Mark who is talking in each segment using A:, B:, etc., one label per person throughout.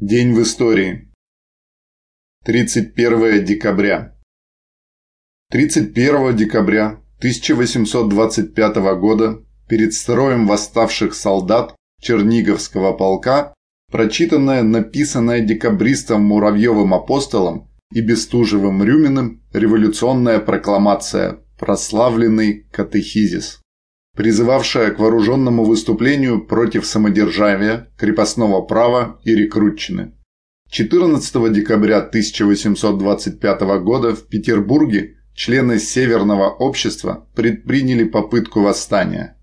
A: День в истории. 31 декабря. 31 декабря 1825 года перед строем восставших солдат Черниговского полка прочитанная, написанная декабристом Муравьевым апостолом и Бестужевым Рюминым революционная прокламация «Прославленный катехизис» призывавшая к вооруженному выступлению против самодержавия, крепостного права и рекрутчины. 14 декабря 1825 года в Петербурге члены Северного общества предприняли попытку восстания.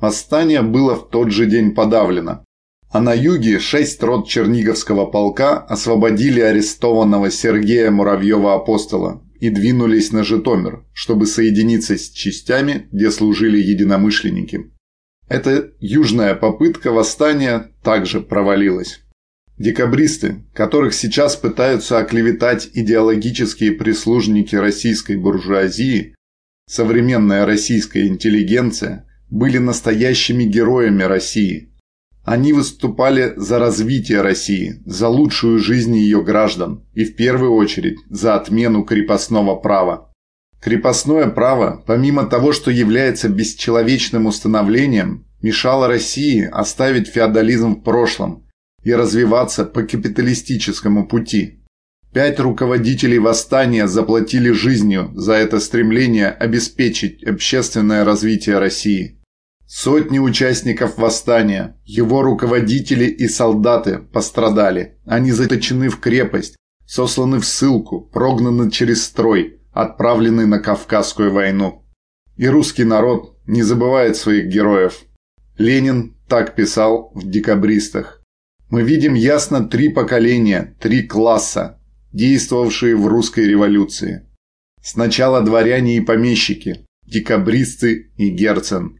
A: Восстание было в тот же день подавлено, а на юге шесть рот Черниговского полка освободили арестованного Сергея Муравьева-апостола и двинулись на Житомир, чтобы соединиться с частями, где служили единомышленники. Эта южная попытка восстания также провалилась. Декабристы, которых сейчас пытаются оклеветать идеологические прислужники российской буржуазии, современная российская интеллигенция, были настоящими героями России – они выступали за развитие России, за лучшую жизнь ее граждан и в первую очередь за отмену крепостного права. Крепостное право, помимо того, что является бесчеловечным установлением, мешало России оставить феодализм в прошлом и развиваться по капиталистическому пути. Пять руководителей восстания заплатили жизнью за это стремление обеспечить общественное развитие России – Сотни участников восстания, его руководители и солдаты пострадали. Они заточены в крепость, сосланы в ссылку, прогнаны через строй, отправлены на Кавказскую войну. И русский народ не забывает своих героев. Ленин так писал в «Декабристах». Мы видим ясно три поколения, три класса, действовавшие в русской революции. Сначала дворяне и помещики, декабристы и Герцен –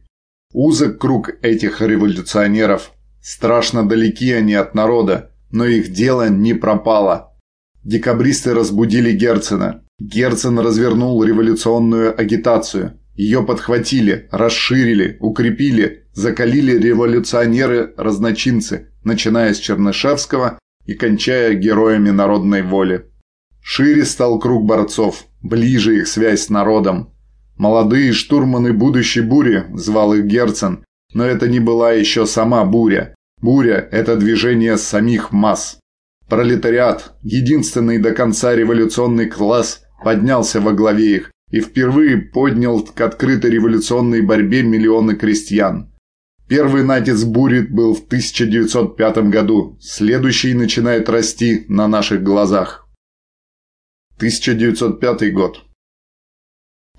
A: Узок круг этих революционеров. Страшно далеки они от народа, но их дело не пропало. Декабристы разбудили Герцена. Герцен развернул революционную агитацию. Ее подхватили, расширили, укрепили, закалили революционеры-разночинцы, начиная с Чернышевского и кончая героями народной воли. Шире стал круг борцов, ближе их связь с народом. Молодые штурманы будущей бури, звал их Герцен, но это не была еще сама буря. Буря – это движение самих масс. Пролетариат, единственный до конца революционный класс, поднялся во главе их и впервые поднял к открытой революционной борьбе миллионы крестьян. Первый натиск бури был в 1905 году, следующий начинает расти на наших глазах. 1905 год.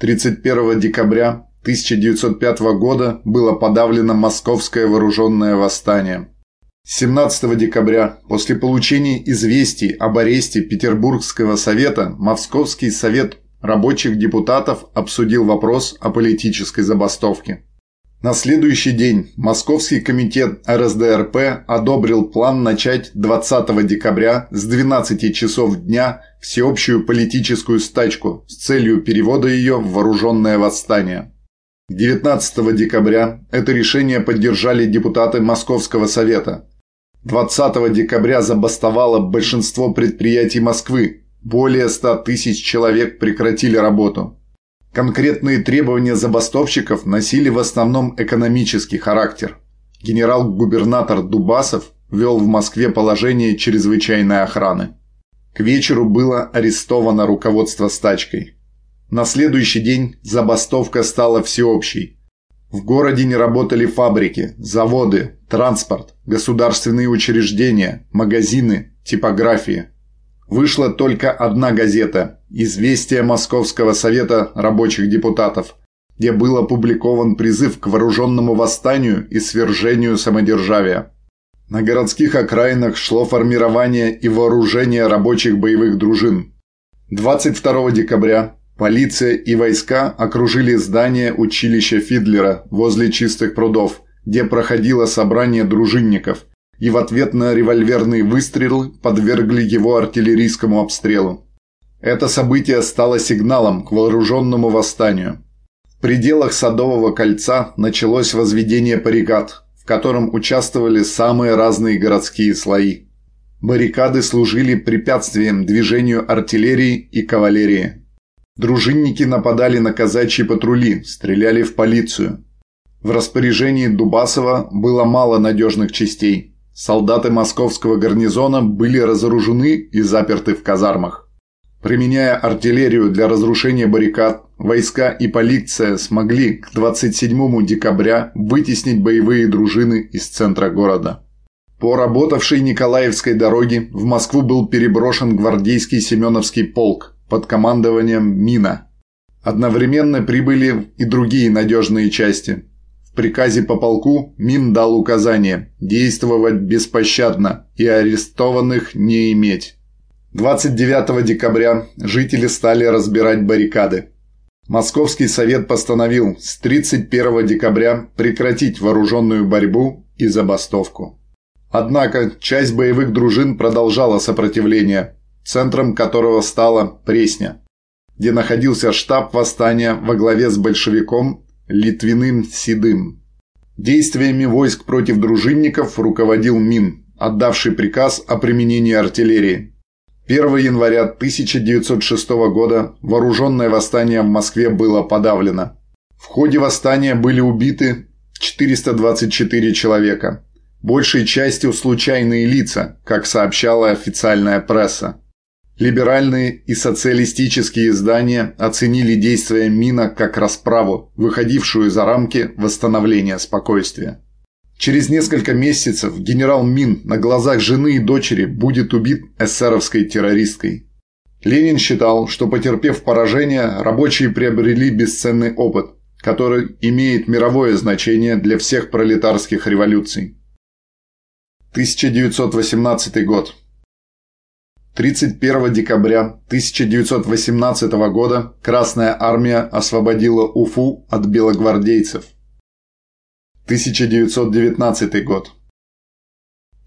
A: 31 декабря 1905 года было подавлено московское вооруженное восстание. 17 декабря, после получения известий об аресте Петербургского совета, Московский совет рабочих депутатов обсудил вопрос о политической забастовке. На следующий день Московский комитет РСДРП одобрил план начать 20 декабря с 12 часов дня всеобщую политическую стачку с целью перевода ее в вооруженное восстание. 19 декабря это решение поддержали депутаты Московского совета. 20 декабря забастовало большинство предприятий Москвы. Более 100 тысяч человек прекратили работу. Конкретные требования забастовщиков носили в основном экономический характер. Генерал-губернатор Дубасов ввел в Москве положение чрезвычайной охраны. К вечеру было арестовано руководство стачкой. На следующий день забастовка стала всеобщей. В городе не работали фабрики, заводы, транспорт, государственные учреждения, магазины, типографии. Вышла только одна газета «Известие Московского совета рабочих депутатов», где был опубликован призыв к вооруженному восстанию и свержению самодержавия. На городских окраинах шло формирование и вооружение рабочих боевых дружин. 22 декабря полиция и войска окружили здание училища Фидлера возле Чистых прудов, где проходило собрание дружинников – и в ответ на револьверные выстрелы подвергли его артиллерийскому обстрелу. Это событие стало сигналом к вооруженному восстанию. В пределах Садового кольца началось возведение паригат, в котором участвовали самые разные городские слои. Баррикады служили препятствием движению артиллерии и кавалерии. Дружинники нападали на казачьи патрули, стреляли в полицию. В распоряжении Дубасова было мало надежных частей. Солдаты московского гарнизона были разоружены и заперты в казармах. Применяя артиллерию для разрушения баррикад, войска и полиция смогли к 27 декабря вытеснить боевые дружины из центра города. По работавшей Николаевской дороге в Москву был переброшен гвардейский Семеновский полк под командованием Мина. Одновременно прибыли и другие надежные части. Приказе по полку Мин дал указание действовать беспощадно и арестованных не иметь. 29 декабря жители стали разбирать баррикады. Московский совет постановил с 31 декабря прекратить вооруженную борьбу и забастовку. Однако часть боевых дружин продолжала сопротивление, центром которого стала Пресня, где находился штаб восстания во главе с большевиком Литвиным Седым. Действиями войск против дружинников руководил Мин, отдавший приказ о применении артиллерии. 1 января 1906 года вооруженное восстание в Москве было подавлено. В ходе восстания были убиты 424 человека, большей частью случайные лица, как сообщала официальная пресса. Либеральные и социалистические издания оценили действия Мина как расправу, выходившую за рамки восстановления спокойствия. Через несколько месяцев генерал Мин на глазах жены и дочери будет убит эсеровской террористкой. Ленин считал, что потерпев поражение, рабочие приобрели бесценный опыт, который имеет мировое значение для всех пролетарских революций. 1918 год. 31 декабря 1918 года Красная Армия освободила Уфу от белогвардейцев. 1919 год.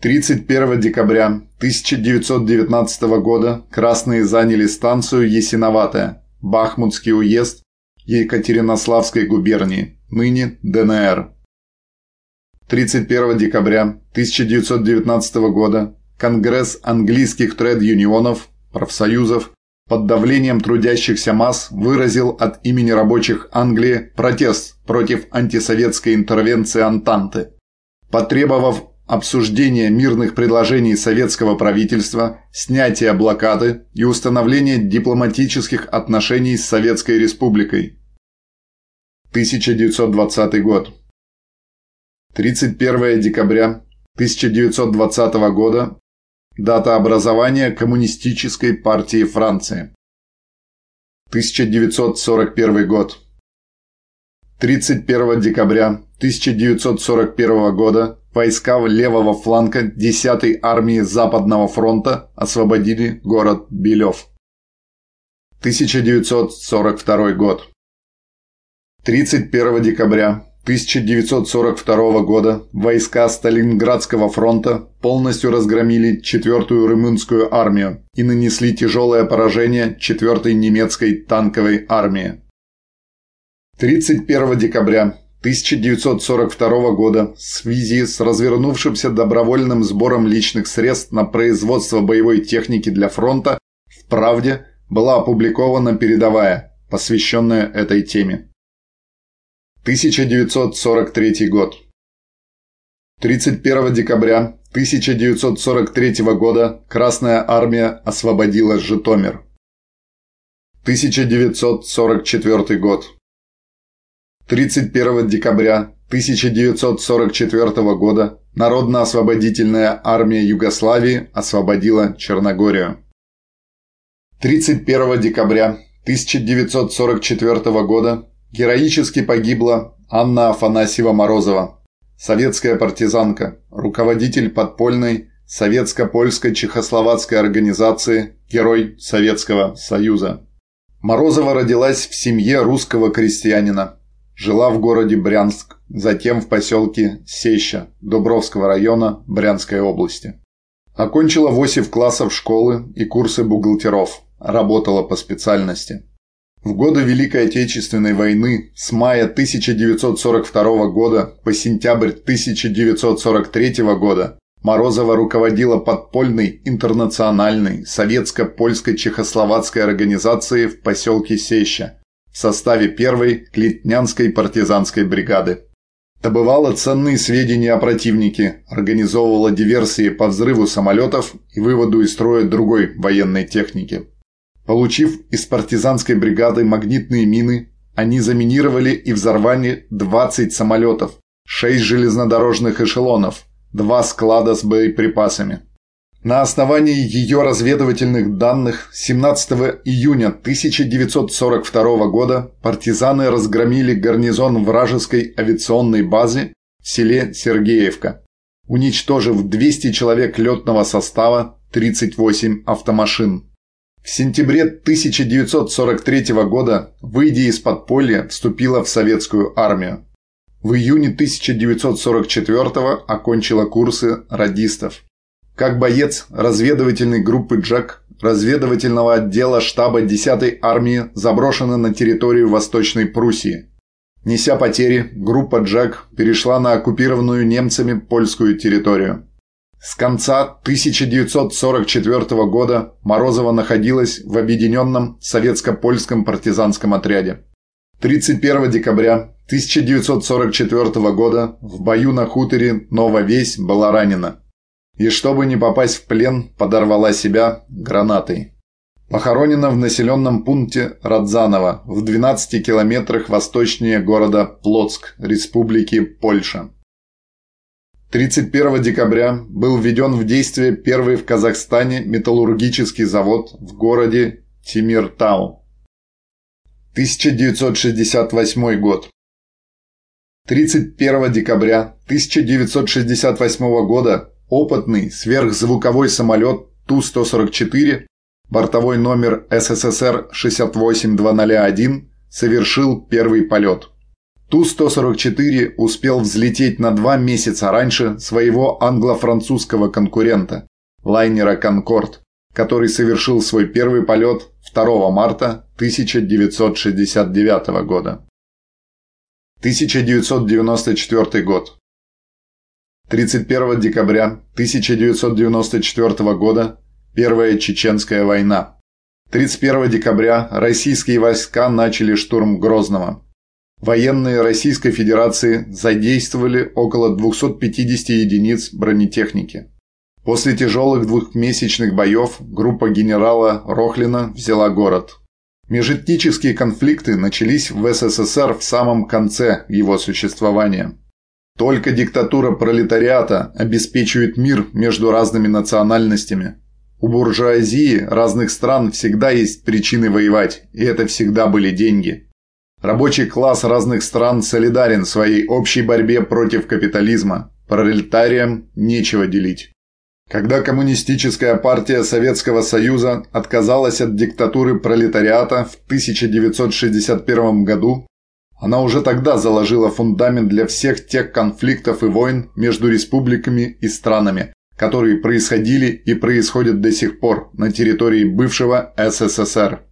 A: 31 декабря 1919 года красные заняли станцию Ясиноватая, Бахмутский уезд Екатеринославской губернии, ныне ДНР. 31 декабря 1919 года Конгресс английских тред-юнионов, профсоюзов под давлением трудящихся масс выразил от имени рабочих Англии протест против антисоветской интервенции Антанты, потребовав обсуждения мирных предложений советского правительства, снятия блокады и установления дипломатических отношений с Советской Республикой. 1920 год. 31 декабря 1920 года Дата образования Коммунистической партии Франции. 1941 год. 31 декабря 1941 года войска левого фланга 10-й армии Западного фронта освободили город Белев. 1942 год. 31 декабря 1942 года войска Сталинградского фронта полностью разгромили 4-ю румынскую армию и нанесли тяжелое поражение 4-й немецкой танковой армии. 31 декабря 1942 года в связи с развернувшимся добровольным сбором личных средств на производство боевой техники для фронта в «Правде» была опубликована передовая, посвященная этой теме. 1943 год. 31 декабря 1943 года Красная Армия освободила Житомир. 1944 год. 31 декабря 1944 года Народно-освободительная армия Югославии освободила Черногорию. 31 декабря 1944 года Героически погибла Анна Афанасьева-Морозова, советская партизанка, руководитель подпольной советско-польской чехословацкой организации «Герой Советского Союза». Морозова родилась в семье русского крестьянина. Жила в городе Брянск, затем в поселке Сеща Дубровского района Брянской области. Окончила 8 классов школы и курсы бухгалтеров. Работала по специальности. В годы Великой Отечественной войны с мая 1942 года по сентябрь 1943 года Морозова руководила подпольной интернациональной советско-польско-чехословацкой организацией в поселке Сеща в составе первой Клетнянской партизанской бригады. Добывала ценные сведения о противнике, организовывала диверсии по взрыву самолетов и выводу из строя другой военной техники. Получив из партизанской бригады магнитные мины, они заминировали и взорвали 20 самолетов, 6 железнодорожных эшелонов, 2 склада с боеприпасами. На основании ее разведывательных данных 17 июня 1942 года партизаны разгромили гарнизон вражеской авиационной базы в селе Сергеевка, уничтожив 200 человек летного состава, 38 автомашин. В сентябре 1943 года, выйдя из подполья, вступила в советскую армию. В июне 1944 окончила курсы радистов. Как боец разведывательной группы «Джек» разведывательного отдела штаба 10-й армии заброшена на территорию Восточной Пруссии. Неся потери, группа «Джек» перешла на оккупированную немцами польскую территорию. С конца 1944 года Морозова находилась в объединенном советско-польском партизанском отряде. 31 декабря 1944 года в бою на хуторе Нововесь была ранена и, чтобы не попасть в плен, подорвала себя гранатой. Похоронена в населенном пункте Радзаново в 12 километрах восточнее города Плотск, Республики Польша. 31 декабря был введен в действие первый в Казахстане металлургический завод в городе Тимиртау. 1968 год. 31 декабря 1968 года Опытный сверхзвуковой самолет Ту-144, бортовой номер СССР 68201, совершил первый полет. Ту-144 успел взлететь на два месяца раньше своего англо-французского конкурента, лайнера «Конкорд», который совершил свой первый полет 2 марта 1969 года. 1994 год. 31 декабря 1994 года Первая Чеченская война. 31 декабря российские войска начали штурм Грозного. Военные Российской Федерации задействовали около 250 единиц бронетехники. После тяжелых двухмесячных боев группа генерала Рохлина взяла город. Межэтнические конфликты начались в СССР в самом конце его существования. Только диктатура пролетариата обеспечивает мир между разными национальностями. У буржуазии разных стран всегда есть причины воевать, и это всегда были деньги. Рабочий класс разных стран солидарен в своей общей борьбе против капитализма. Пролетариям нечего делить. Когда Коммунистическая партия Советского Союза отказалась от диктатуры пролетариата в 1961 году, она уже тогда заложила фундамент для всех тех конфликтов и войн между республиками и странами, которые происходили и происходят до сих пор на территории бывшего СССР.